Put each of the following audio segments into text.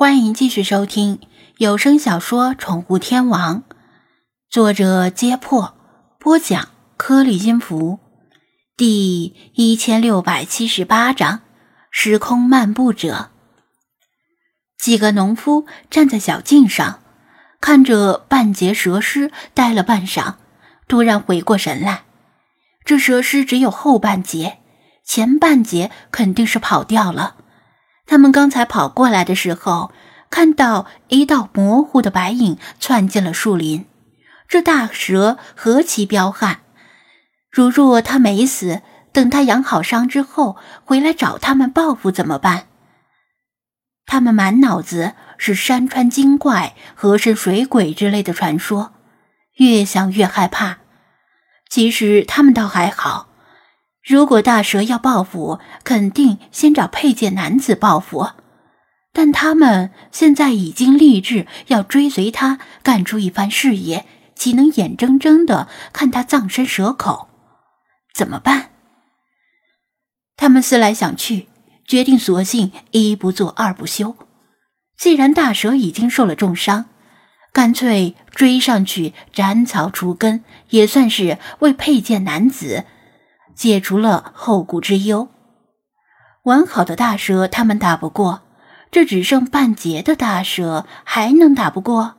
欢迎继续收听有声小说《宠物天王》，作者：揭破，播讲：颗粒音符，第一千六百七十八章：时空漫步者。几个农夫站在小径上，看着半截蛇尸，呆了半晌，突然回过神来：这蛇尸只有后半截，前半截肯定是跑掉了。他们刚才跑过来的时候，看到一道模糊的白影窜进了树林。这大蛇何其彪悍！如若他没死，等他养好伤之后回来找他们报复怎么办？他们满脑子是山川精怪、河神水鬼之类的传说，越想越害怕。其实他们倒还好。如果大蛇要报复，肯定先找佩剑男子报复。但他们现在已经立志要追随他，干出一番事业，岂能眼睁睁的看他葬身蛇口？怎么办？他们思来想去，决定索性一不做二不休。既然大蛇已经受了重伤，干脆追上去斩草除根，也算是为佩剑男子。解除了后顾之忧。完好的大蛇他们打不过，这只剩半截的大蛇还能打不过？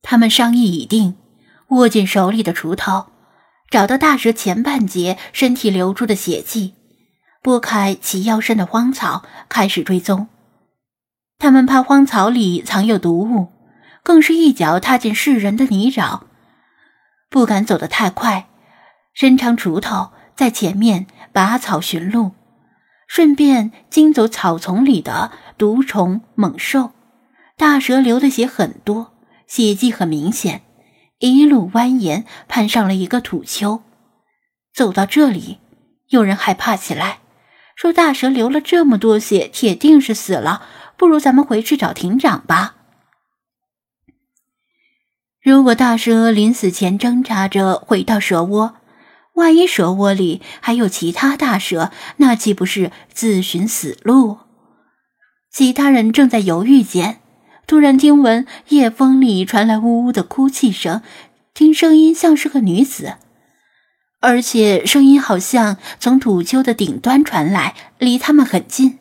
他们商议已定，握紧手里的锄头，找到大蛇前半截身体流出的血迹，拨开其腰身的荒草，开始追踪。他们怕荒草里藏有毒物，更是一脚踏进世人的泥沼，不敢走得太快。伸长锄头在前面拔草寻路，顺便惊走草丛里的毒虫猛兽。大蛇流的血很多，血迹很明显，一路蜿蜒攀上了一个土丘。走到这里，有人害怕起来，说：“大蛇流了这么多血，铁定是死了。不如咱们回去找亭长吧。”如果大蛇临死前挣扎着回到蛇窝，万一蛇窝里还有其他大蛇，那岂不是自寻死路？其他人正在犹豫间，突然听闻夜风里传来呜呜的哭泣声，听声音像是个女子，而且声音好像从土丘的顶端传来，离他们很近。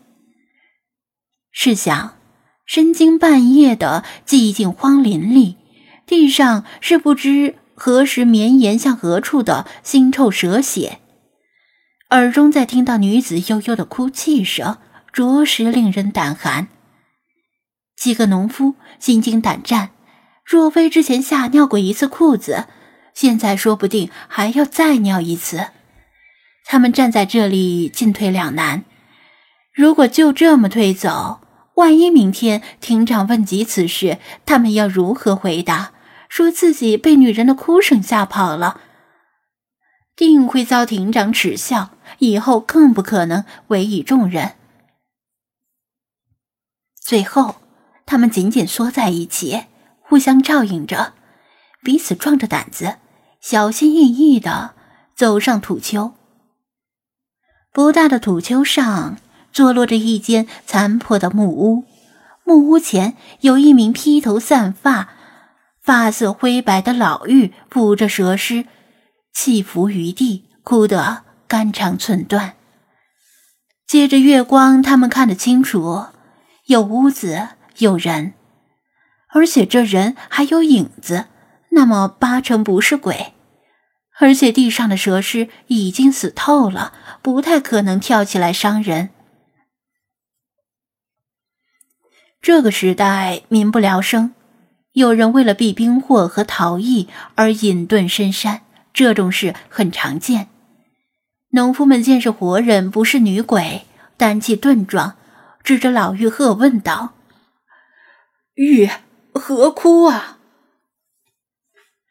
试想，深更半夜的寂静荒林里，地上是不知。何时绵延向何处的腥臭蛇血？耳中再听到女子悠悠的哭泣声，着实令人胆寒。几个农夫心惊胆战，若非之前吓尿过一次裤子，现在说不定还要再尿一次。他们站在这里进退两难。如果就这么退走，万一明天庭长问及此事，他们要如何回答？说自己被女人的哭声吓跑了，定会遭庭长耻笑，以后更不可能委以重任。最后，他们紧紧缩在一起，互相照应着，彼此壮着胆子，小心翼翼的走上土丘。不大的土丘上，坐落着一间残破的木屋，木屋前有一名披头散发。发色灰白的老妪扶着蛇尸，泣伏于地，哭得肝肠寸断。借着月光，他们看得清楚，有屋子，有人，而且这人还有影子，那么八成不是鬼。而且地上的蛇尸已经死透了，不太可能跳起来伤人。这个时代，民不聊生。有人为了避兵祸和逃逸而隐遁深山，这种事很常见。农夫们见是活人，不是女鬼，胆气顿壮，指着老妪喝问道：“玉，何哭啊？”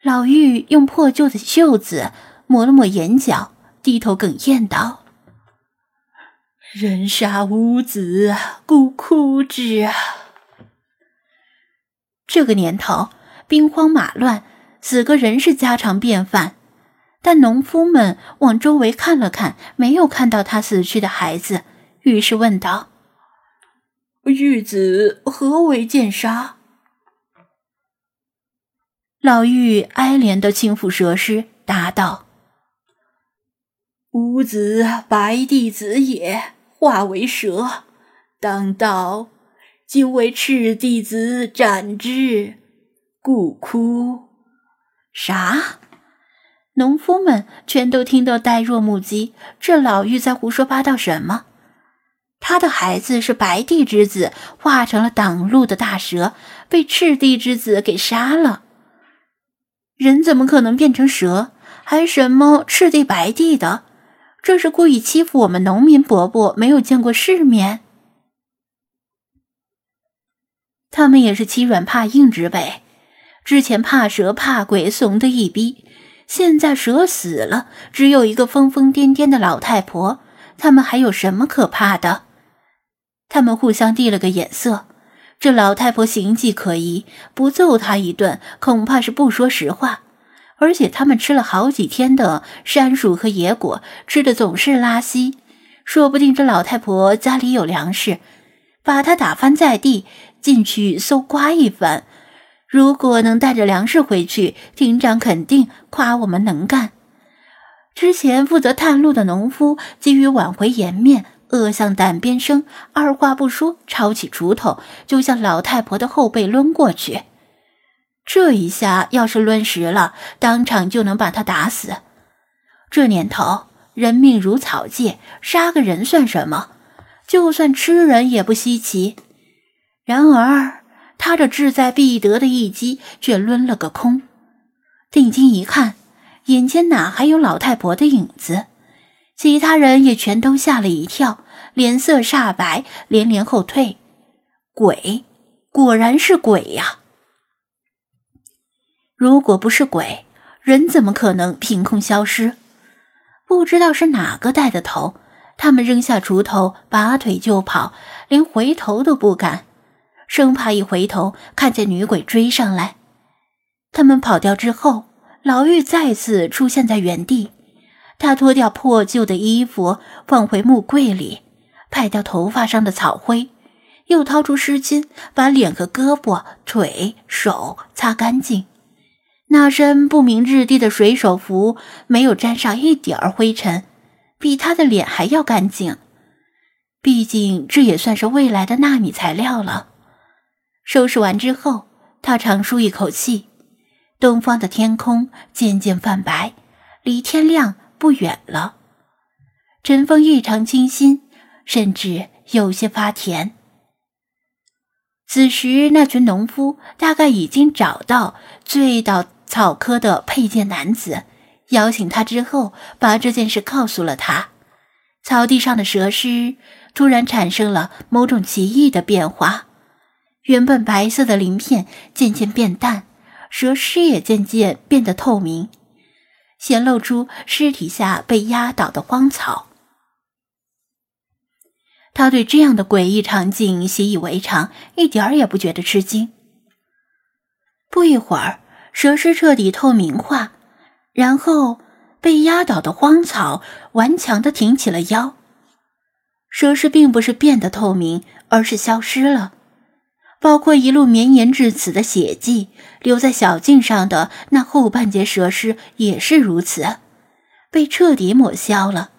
老妪用破旧的袖子抹了抹眼角，低头哽咽道：“人杀无子，故哭之啊。”这个年头，兵荒马乱，死个人是家常便饭。但农夫们往周围看了看，没有看到他死去的孩子，于是问道：“玉子何为剑杀？老妪哀怜的轻抚蛇尸，答道：“吾子白帝子也，化为蛇，当道今为赤弟子斩之，故哭。”啥？农夫们全都听得呆若木鸡。这老妪在胡说八道什么？他的孩子是白帝之子，化成了挡路的大蛇，被赤帝之子给杀了。人怎么可能变成蛇？还什么赤帝白帝的？这是故意欺负我们农民伯伯，没有见过世面。他们也是欺软怕硬之辈，之前怕蛇怕鬼，怂的一逼，现在蛇死了，只有一个疯疯癫癫的老太婆，他们还有什么可怕的？他们互相递了个眼色，这老太婆形迹可疑，不揍她一顿，恐怕是不说实话。而且他们吃了好几天的山薯和野果，吃的总是拉稀，说不定这老太婆家里有粮食，把她打翻在地，进去搜刮一番。如果能带着粮食回去，厅长肯定夸我们能干。之前负责探路的农夫急于挽回颜面。恶向胆边生，二话不说，抄起锄头就向老太婆的后背抡过去。这一下要是抡实了，当场就能把他打死。这年头，人命如草芥，杀个人算什么？就算吃人也不稀奇。然而，他这志在必得的一击却抡了个空。定睛一看，眼前哪还有老太婆的影子？其他人也全都吓了一跳，脸色煞白，连连后退。鬼，果然是鬼呀！如果不是鬼，人怎么可能凭空消失？不知道是哪个带的头，他们扔下锄头，拔腿就跑，连回头都不敢，生怕一回头看见女鬼追上来。他们跑掉之后，老妪再次出现在原地。他脱掉破旧的衣服，放回木柜里，拍掉头发上的草灰，又掏出湿巾，把脸和胳膊、腿、手擦干净。那身不明质地的水手服没有沾上一点儿灰尘，比他的脸还要干净。毕竟这也算是未来的纳米材料了。收拾完之后，他长舒一口气。东方的天空渐渐泛白，离天亮。不远了，晨风异常清新，甚至有些发甜。此时，那群农夫大概已经找到醉倒草棵的佩剑男子，摇醒他之后，把这件事告诉了他。草地上的蛇尸突然产生了某种奇异的变化，原本白色的鳞片渐渐变淡，蛇尸也渐渐变得透明。显露出尸体下被压倒的荒草。他对这样的诡异场景习以为常，一点儿也不觉得吃惊。不一会儿，蛇尸彻底透明化，然后被压倒的荒草顽强的挺起了腰。蛇尸并不是变得透明，而是消失了。包括一路绵延至此的血迹，留在小径上的那后半截蛇尸也是如此，被彻底抹消了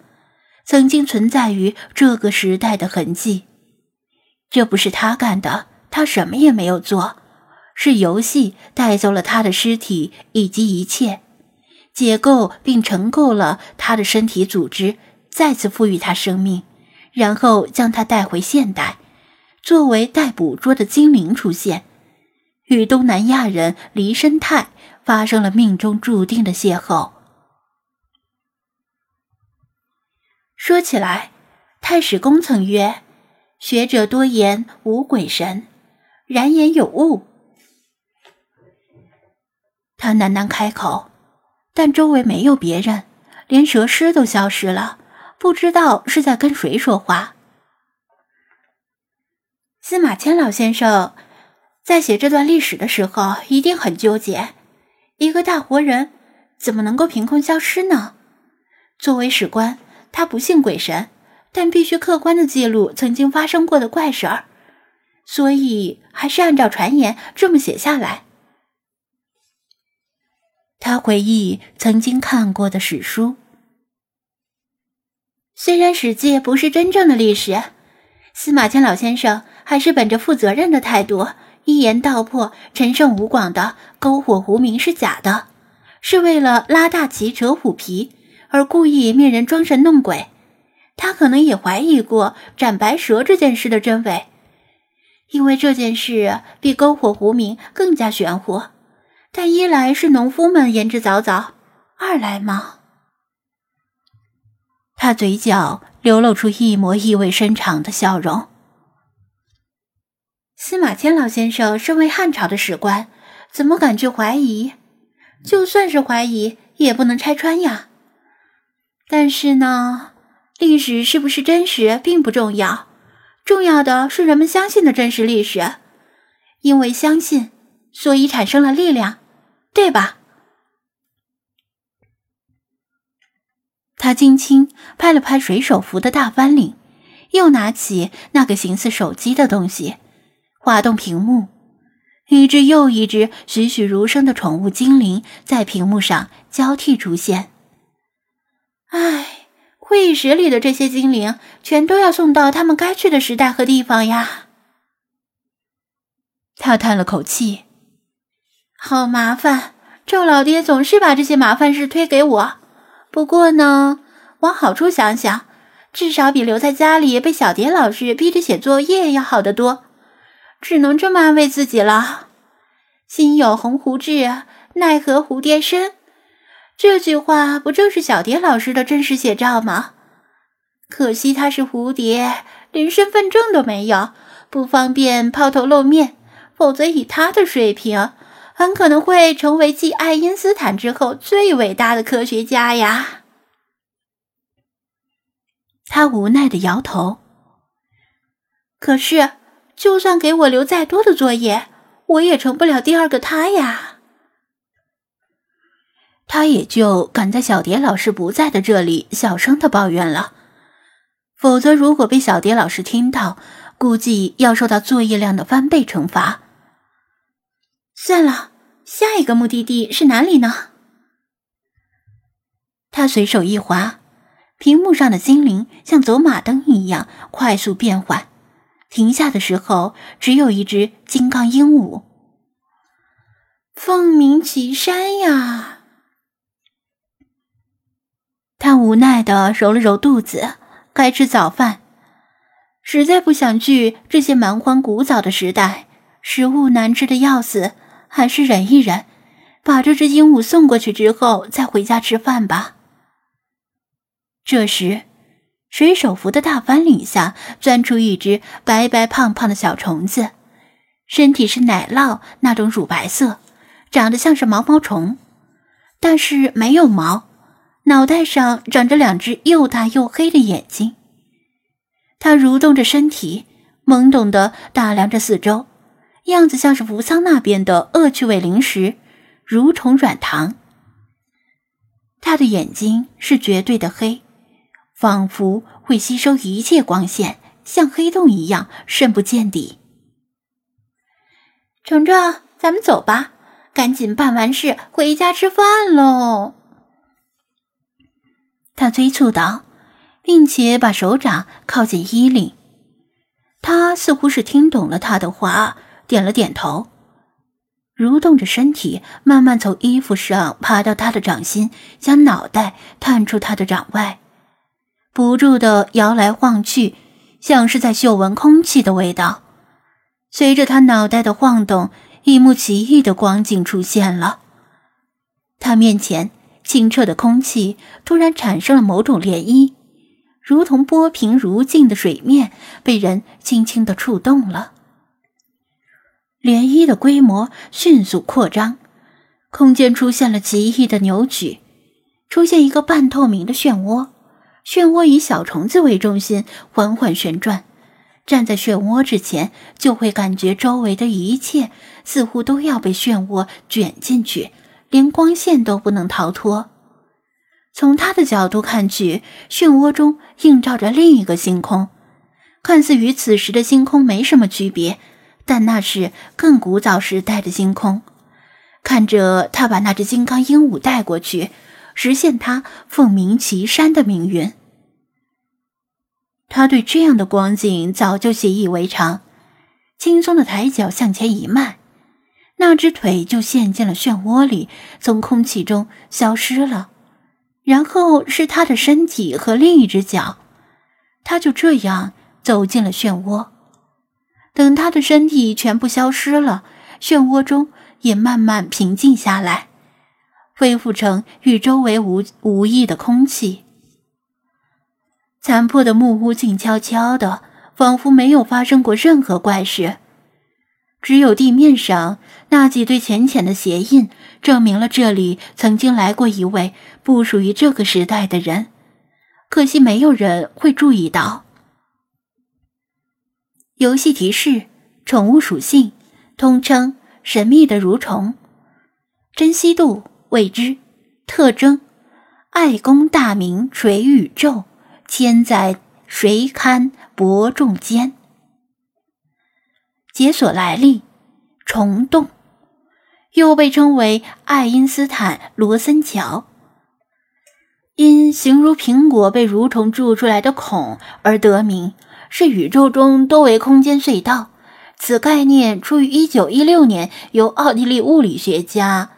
曾经存在于这个时代的痕迹。这不是他干的，他什么也没有做，是游戏带走了他的尸体以及一切，解构并重构了他的身体组织，再次赋予他生命，然后将他带回现代。作为待捕捉的精灵出现，与东南亚人离生态发生了命中注定的邂逅。说起来，太史公曾曰：“学者多言无鬼神，然言有物。”他喃喃开口，但周围没有别人，连蛇尸都消失了，不知道是在跟谁说话。司马迁老先生在写这段历史的时候，一定很纠结：一个大活人怎么能够凭空消失呢？作为史官，他不信鬼神，但必须客观的记录曾经发生过的怪事儿。所以还是按照传言这么写下来。他回忆曾经看过的史书，虽然《史记》不是真正的历史，司马迁老先生还是本着负责任的态度，一言道破陈胜吴广的篝火狐鸣是假的，是为了拉大旗扯虎皮而故意命人装神弄鬼。他可能也怀疑过斩白蛇这件事的真伪，因为这件事比篝火狐鸣更加玄乎。但一来是农夫们言之凿凿，二来嘛，他嘴角流露出一抹意味深长的笑容。司马迁老先生身为汉朝的史官，怎么敢去怀疑？就算是怀疑，也不能拆穿呀。但是呢？历史是不是真实并不重要，重要的是人们相信的真实历史，因为相信，所以产生了力量，对吧？他轻轻拍了拍水手服的大翻领，又拿起那个形似手机的东西，滑动屏幕，一只又一只栩栩如生的宠物精灵在屏幕上交替出现。唉。会议室里的这些精灵，全都要送到他们该去的时代和地方呀。他叹了口气：“好麻烦，周老爹总是把这些麻烦事推给我。不过呢，往好处想想，至少比留在家里被小蝶老师逼着写作业要好得多。只能这么安慰自己了。心有鸿鹄志，奈何蝴蝶身。”这句话不正是小蝶老师的真实写照吗？可惜他是蝴蝶，连身份证都没有，不方便抛头露面。否则以他的水平，很可能会成为继爱因斯坦之后最伟大的科学家呀。他无奈的摇头。可是，就算给我留再多的作业，我也成不了第二个他呀。他也就敢在小蝶老师不在的这里小声的抱怨了，否则如果被小蝶老师听到，估计要受到作业量的翻倍惩罚。算了，下一个目的地是哪里呢？他随手一划，屏幕上的精灵像走马灯一样快速变换，停下的时候只有一只金刚鹦鹉。凤鸣岐山呀！他无奈的揉了揉肚子，该吃早饭。实在不想去这些蛮荒古早的时代，食物难吃的要死，还是忍一忍，把这只鹦鹉送过去之后再回家吃饭吧。这时，水手服的大翻领下钻出一只白白胖胖的小虫子，身体是奶酪那种乳白色，长得像是毛毛虫，但是没有毛。脑袋上长着两只又大又黑的眼睛，它蠕动着身体，懵懂的打量着四周，样子像是扶桑那边的恶趣味零食——蠕虫软糖。他的眼睛是绝对的黑，仿佛会吸收一切光线，像黑洞一样深不见底。虫虫，咱们走吧，赶紧办完事回家吃饭喽。他催促道，并且把手掌靠近衣领。他似乎是听懂了他的话，点了点头，蠕动着身体，慢慢从衣服上爬到他的掌心，将脑袋探出他的掌外，不住的摇来晃去，像是在嗅闻空气的味道。随着他脑袋的晃动，一幕奇异的光景出现了，他面前。清澈的空气突然产生了某种涟漪，如同波平如镜的水面被人轻轻的触动了。涟漪的规模迅速扩张，空间出现了奇异的扭曲，出现一个半透明的漩涡，漩涡以小虫子为中心缓缓旋转。站在漩涡之前，就会感觉周围的一切似乎都要被漩涡卷进去。连光线都不能逃脱。从他的角度看去，漩涡中映照着另一个星空，看似与此时的星空没什么区别，但那是更古早时代的星空。看着他把那只金刚鹦鹉带过去，实现他凤鸣岐山的命运。他对这样的光景早就习以为常，轻松的抬脚向前一迈，那只腿就陷进了漩涡里，从空气中消失了。然后是他的身体和另一只脚，他就这样走进了漩涡。等他的身体全部消失了，漩涡中也慢慢平静下来，恢复成与周围无无异的空气。残破的木屋静悄悄的，仿佛没有发生过任何怪事。只有地面上那几对浅浅的鞋印，证明了这里曾经来过一位不属于这个时代的人。可惜没有人会注意到。游戏提示：宠物属性，通称神秘的蠕虫，珍惜度未知，特征爱公大名垂宇宙。千载谁堪伯仲间？解锁来历：虫洞，又被称为爱因斯坦罗森桥，因形如苹果被蠕虫蛀出来的孔而得名，是宇宙中多维空间隧道。此概念出于1916年由奥地利物理学家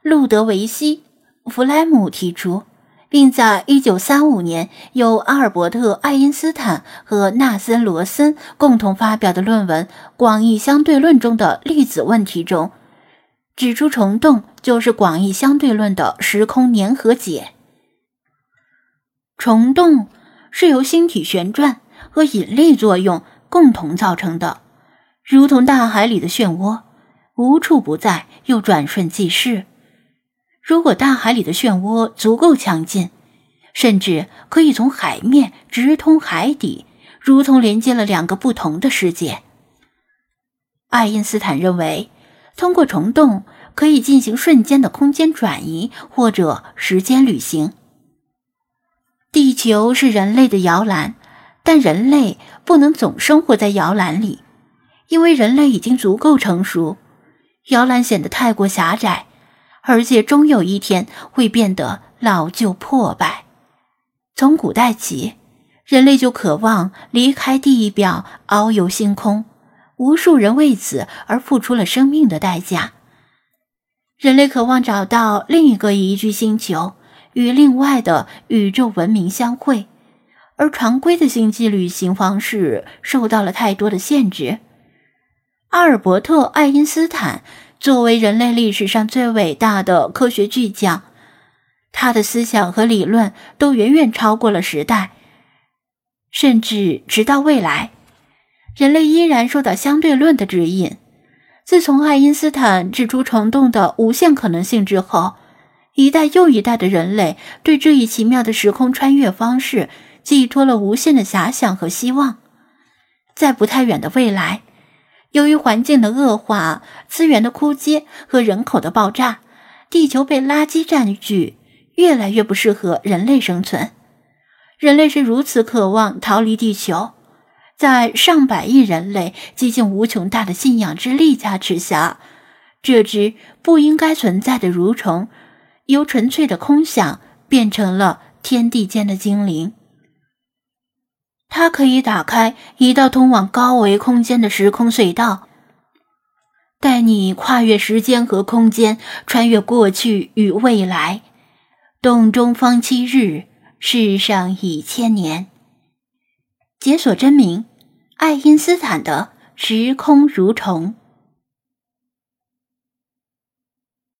路德维希·弗莱姆提出。并在1935年由阿尔伯特·爱因斯坦和纳森·罗森共同发表的论文《广义相对论中的粒子问题》中，指出虫洞就是广义相对论的时空粘合解。虫洞是由星体旋转和引力作用共同造成的，如同大海里的漩涡，无处不在又转瞬即逝。如果大海里的漩涡足够强劲，甚至可以从海面直通海底，如同连接了两个不同的世界。爱因斯坦认为，通过虫洞可以进行瞬间的空间转移或者时间旅行。地球是人类的摇篮，但人类不能总生活在摇篮里，因为人类已经足够成熟，摇篮显得太过狭窄。而且终有一天会变得老旧破败。从古代起，人类就渴望离开地表，遨游星空。无数人为此而付出了生命的代价。人类渴望找到另一个宜居星球，与另外的宇宙文明相会，而常规的星际旅行方式受到了太多的限制。阿尔伯特·爱因斯坦。作为人类历史上最伟大的科学巨匠，他的思想和理论都远远超过了时代，甚至直到未来，人类依然受到相对论的指引。自从爱因斯坦指出虫洞的无限可能性之后，一代又一代的人类对这一奇妙的时空穿越方式寄托了无限的遐想和希望。在不太远的未来。由于环境的恶化、资源的枯竭和人口的爆炸，地球被垃圾占据，越来越不适合人类生存。人类是如此渴望逃离地球，在上百亿人类几近无穷大的信仰之力加持下，这只不应该存在的蠕虫，由纯粹的空想变成了天地间的精灵。它可以打开一道通往高维空间的时空隧道，带你跨越时间和空间，穿越过去与未来。洞中方七日，世上已千年。解锁真名：爱因斯坦的时空蠕虫。